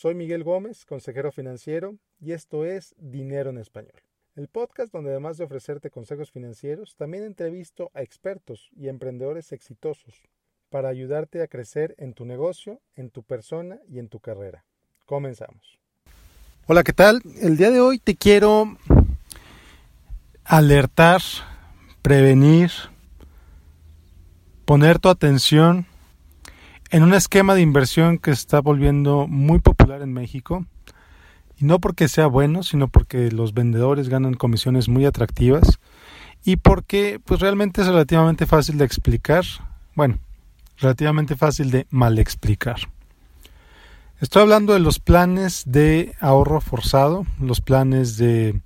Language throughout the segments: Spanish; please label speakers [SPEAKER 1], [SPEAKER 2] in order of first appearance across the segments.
[SPEAKER 1] Soy Miguel Gómez, consejero financiero, y esto es Dinero en Español, el podcast donde además de ofrecerte consejos financieros, también entrevisto a expertos y emprendedores exitosos para ayudarte a crecer en tu negocio, en tu persona y en tu carrera. Comenzamos. Hola, ¿qué tal? El día de hoy te quiero alertar, prevenir, poner tu atención en un esquema de inversión que está volviendo muy popular en México. Y no porque sea bueno, sino porque los vendedores ganan comisiones muy atractivas y porque pues realmente es relativamente fácil de explicar. Bueno, relativamente fácil de mal explicar. Estoy hablando de los planes de ahorro forzado, los planes de,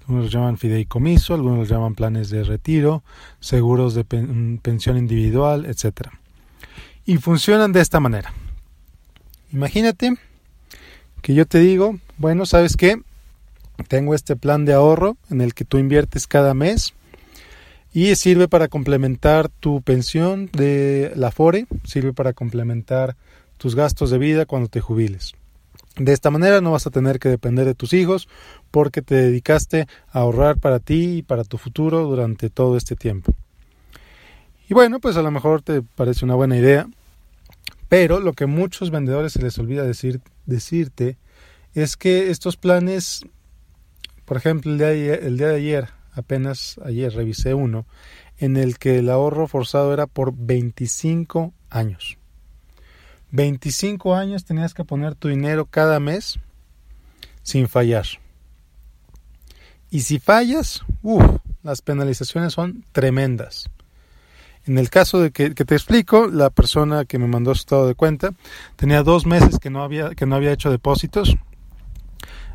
[SPEAKER 1] algunos los llaman fideicomiso, algunos los llaman planes de retiro, seguros de pensión individual, etcétera y funcionan de esta manera. Imagínate que yo te digo, bueno, ¿sabes qué? Tengo este plan de ahorro en el que tú inviertes cada mes y sirve para complementar tu pensión de la FORE, sirve para complementar tus gastos de vida cuando te jubiles. De esta manera no vas a tener que depender de tus hijos porque te dedicaste a ahorrar para ti y para tu futuro durante todo este tiempo. Y bueno, pues a lo mejor te parece una buena idea, pero lo que muchos vendedores se les olvida decir, decirte es que estos planes, por ejemplo, el día, el día de ayer, apenas ayer revisé uno, en el que el ahorro forzado era por 25 años. 25 años tenías que poner tu dinero cada mes sin fallar. Y si fallas, uff, las penalizaciones son tremendas. En el caso de que, te explico, la persona que me mandó su estado de cuenta tenía dos meses que no había, que no había hecho depósitos.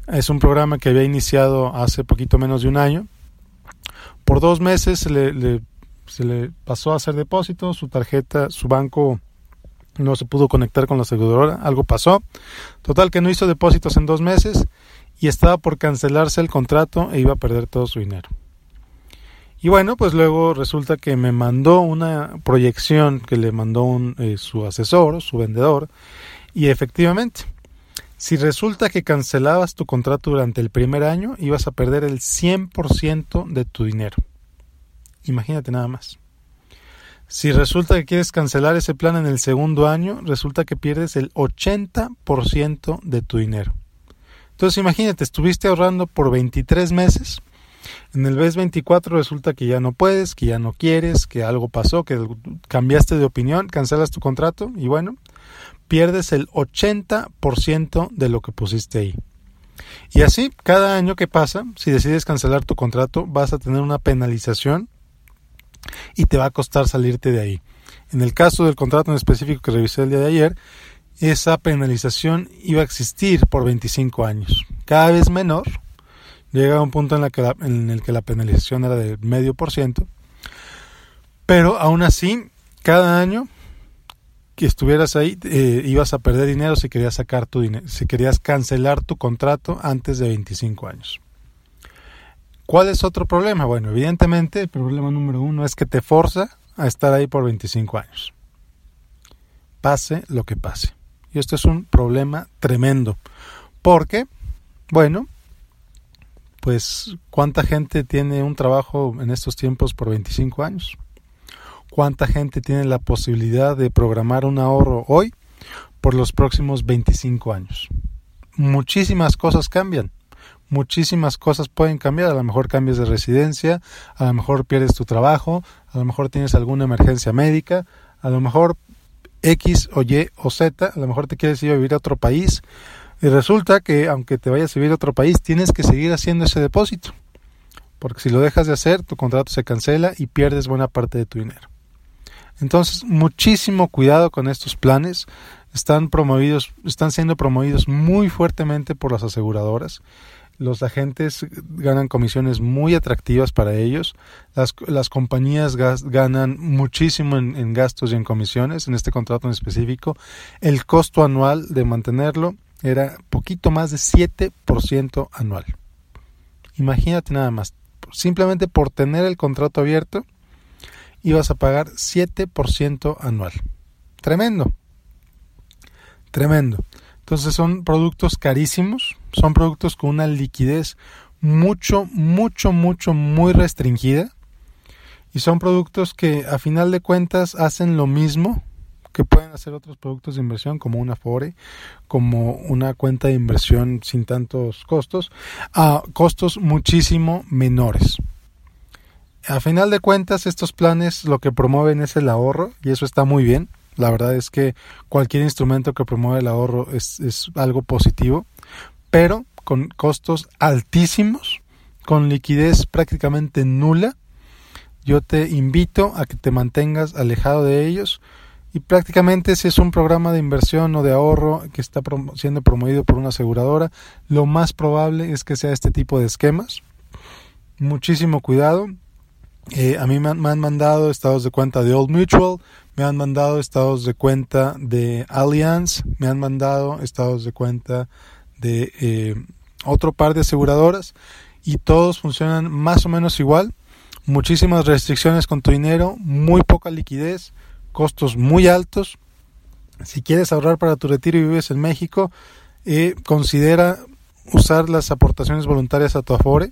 [SPEAKER 1] Es un programa que había iniciado hace poquito menos de un año. Por dos meses se le, se le pasó a hacer depósitos, su tarjeta, su banco no se pudo conectar con la aseguradora, algo pasó. Total que no hizo depósitos en dos meses y estaba por cancelarse el contrato e iba a perder todo su dinero. Y bueno, pues luego resulta que me mandó una proyección que le mandó un, eh, su asesor, su vendedor, y efectivamente, si resulta que cancelabas tu contrato durante el primer año, ibas a perder el 100% de tu dinero. Imagínate nada más. Si resulta que quieres cancelar ese plan en el segundo año, resulta que pierdes el 80% de tu dinero. Entonces imagínate, estuviste ahorrando por 23 meses en el mes 24 resulta que ya no puedes, que ya no quieres, que algo pasó, que cambiaste de opinión, cancelas tu contrato y bueno, pierdes el 80% de lo que pusiste ahí. Y así, cada año que pasa, si decides cancelar tu contrato, vas a tener una penalización y te va a costar salirte de ahí. En el caso del contrato en específico que revisé el día de ayer, esa penalización iba a existir por 25 años, cada vez menor, llega a un punto en, la que en el que la penalización era de medio por ciento, pero aún así, cada año que estuvieras ahí, eh, ibas a perder dinero si querías sacar tu dinero, si querías cancelar tu contrato antes de 25 años. ¿Cuál es otro problema? Bueno, evidentemente el problema número uno es que te forza a estar ahí por 25 años. Pase lo que pase. Y esto es un problema tremendo. Porque, bueno, pues cuánta gente tiene un trabajo en estos tiempos por 25 años. ¿Cuánta gente tiene la posibilidad de programar un ahorro hoy por los próximos 25 años? Muchísimas cosas cambian. Muchísimas cosas pueden cambiar. A lo mejor cambias de residencia, a lo mejor pierdes tu trabajo, a lo mejor tienes alguna emergencia médica, a lo mejor X o Y o Z, a lo mejor te quieres ir a vivir a otro país, y resulta que aunque te vayas a vivir a otro país, tienes que seguir haciendo ese depósito. Porque si lo dejas de hacer, tu contrato se cancela y pierdes buena parte de tu dinero. Entonces, muchísimo cuidado con estos planes. Están promovidos, están siendo promovidos muy fuertemente por las aseguradoras. Los agentes ganan comisiones muy atractivas para ellos. Las, las compañías ganan muchísimo en, en gastos y en comisiones en este contrato en específico. El costo anual de mantenerlo era poquito más de 7% anual. Imagínate nada más, simplemente por tener el contrato abierto, ibas a pagar 7% anual. Tremendo. Tremendo. Entonces son productos carísimos, son productos con una liquidez mucho, mucho, mucho, muy restringida. Y son productos que a final de cuentas hacen lo mismo que pueden hacer otros productos de inversión como una Afore, como una cuenta de inversión sin tantos costos, a costos muchísimo menores. A final de cuentas, estos planes lo que promueven es el ahorro y eso está muy bien. La verdad es que cualquier instrumento que promueve el ahorro es, es algo positivo, pero con costos altísimos, con liquidez prácticamente nula. Yo te invito a que te mantengas alejado de ellos y prácticamente si es un programa de inversión o de ahorro que está siendo promovido por una aseguradora, lo más probable es que sea este tipo de esquemas. Muchísimo cuidado. Eh, a mí me han, mandado estados de cuenta de Old Mutual, me han mandado estados de cuenta de Allianz, me han mandado estados de cuenta de eh, otro par de aseguradoras y todos funcionan más o menos igual. Muchísimas restricciones con tu dinero, muy poca liquidez, costos muy altos. Si quieres ahorrar para tu retiro y vives en México, eh, considera usar las aportaciones voluntarias a tu Afore.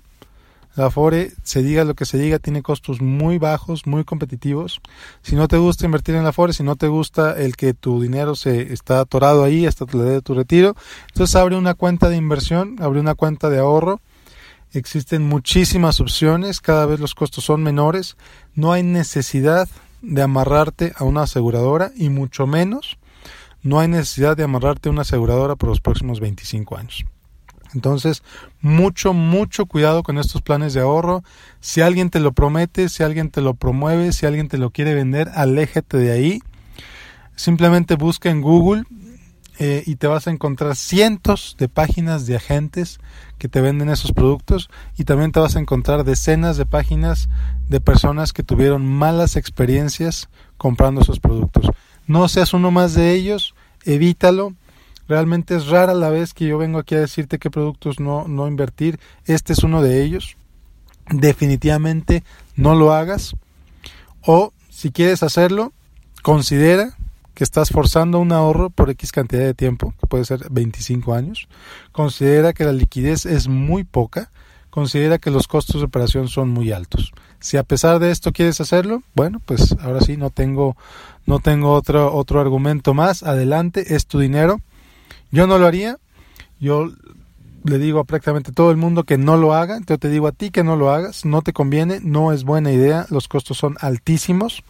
[SPEAKER 1] La Afore, se diga lo que se diga, tiene costos muy bajos, muy competitivos. Si no te gusta invertir en la Afore, si no te gusta el que tu dinero se está atorado ahí hasta la de tu retiro, entonces abre una cuenta de inversión, abre una cuenta de ahorro. Existen muchísimas opciones, cada vez los costos son menores. No hay necesidad de amarrarte a una aseguradora y mucho menos no hay necesidad de amarrarte a una aseguradora por los próximos 25 años. Entonces, mucho, mucho cuidado con estos planes de ahorro. Si alguien te lo promete, si alguien te lo promueve, si alguien te lo quiere vender, aléjate de ahí. Simplemente busca en Google eh, y te vas a encontrar cientos de páginas de agentes que te venden esos productos y también te vas a encontrar decenas de páginas de personas que tuvieron malas experiencias comprando esos productos. No seas uno más de ellos, evítalo. Realmente es rara la vez que yo vengo aquí a decirte qué productos no, no invertir. Este es uno de ellos. Definitivamente no lo hagas. O si quieres hacerlo, considera que estás forzando un ahorro por X cantidad de tiempo, que puede ser 25 años, considera que la liquidez es muy poca, considera que los costos de operación son muy altos. Si a pesar de esto quieres hacerlo, bueno, pues ahora sí no tengo no tengo otro otro argumento más, adelante, es tu dinero. Yo no lo haría. Yo le digo a prácticamente todo el mundo que no lo haga, yo te digo a ti que no lo hagas, no te conviene, no es buena idea, los costos son altísimos.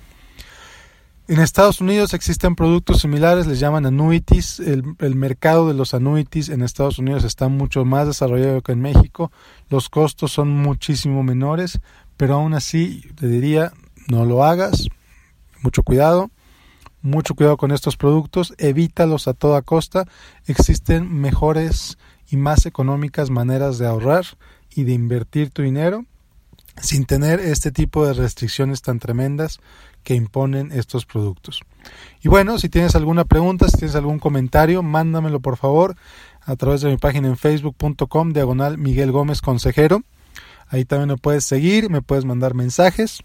[SPEAKER 1] En Estados Unidos existen productos similares, les llaman annuities. El, el, mercado de los annuities en Estados Unidos está mucho más desarrollado que en México. Los costos son muchísimo menores, pero aún así te diría, no lo hagas. Mucho cuidado. Mucho cuidado con estos productos. Evítalos a toda costa. Existen mejores y más económicas maneras de ahorrar y de invertir tu dinero sin tener este tipo de restricciones tan tremendas que imponen estos productos. Y bueno, si tienes alguna pregunta, si tienes algún comentario, mándamelo por favor a través de mi página en facebook.com diagonal Miguel Gómez Consejero. Ahí también me puedes seguir, me puedes mandar mensajes.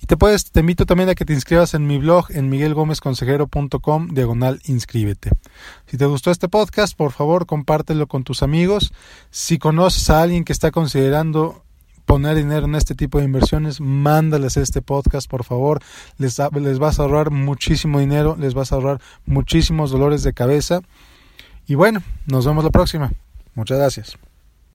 [SPEAKER 1] Y te puedes, te invito también a que te inscribas en mi blog en miguelgomezconsejero.com diagonal inscríbete. Si te gustó este podcast, por favor compártelo con tus amigos. Si conoces a alguien que está considerando poner dinero en este tipo de inversiones, mándales este podcast, por favor. Les, les vas a ahorrar muchísimo dinero, les vas a ahorrar muchísimos dolores de cabeza. Y bueno, nos vemos la próxima. Muchas gracias.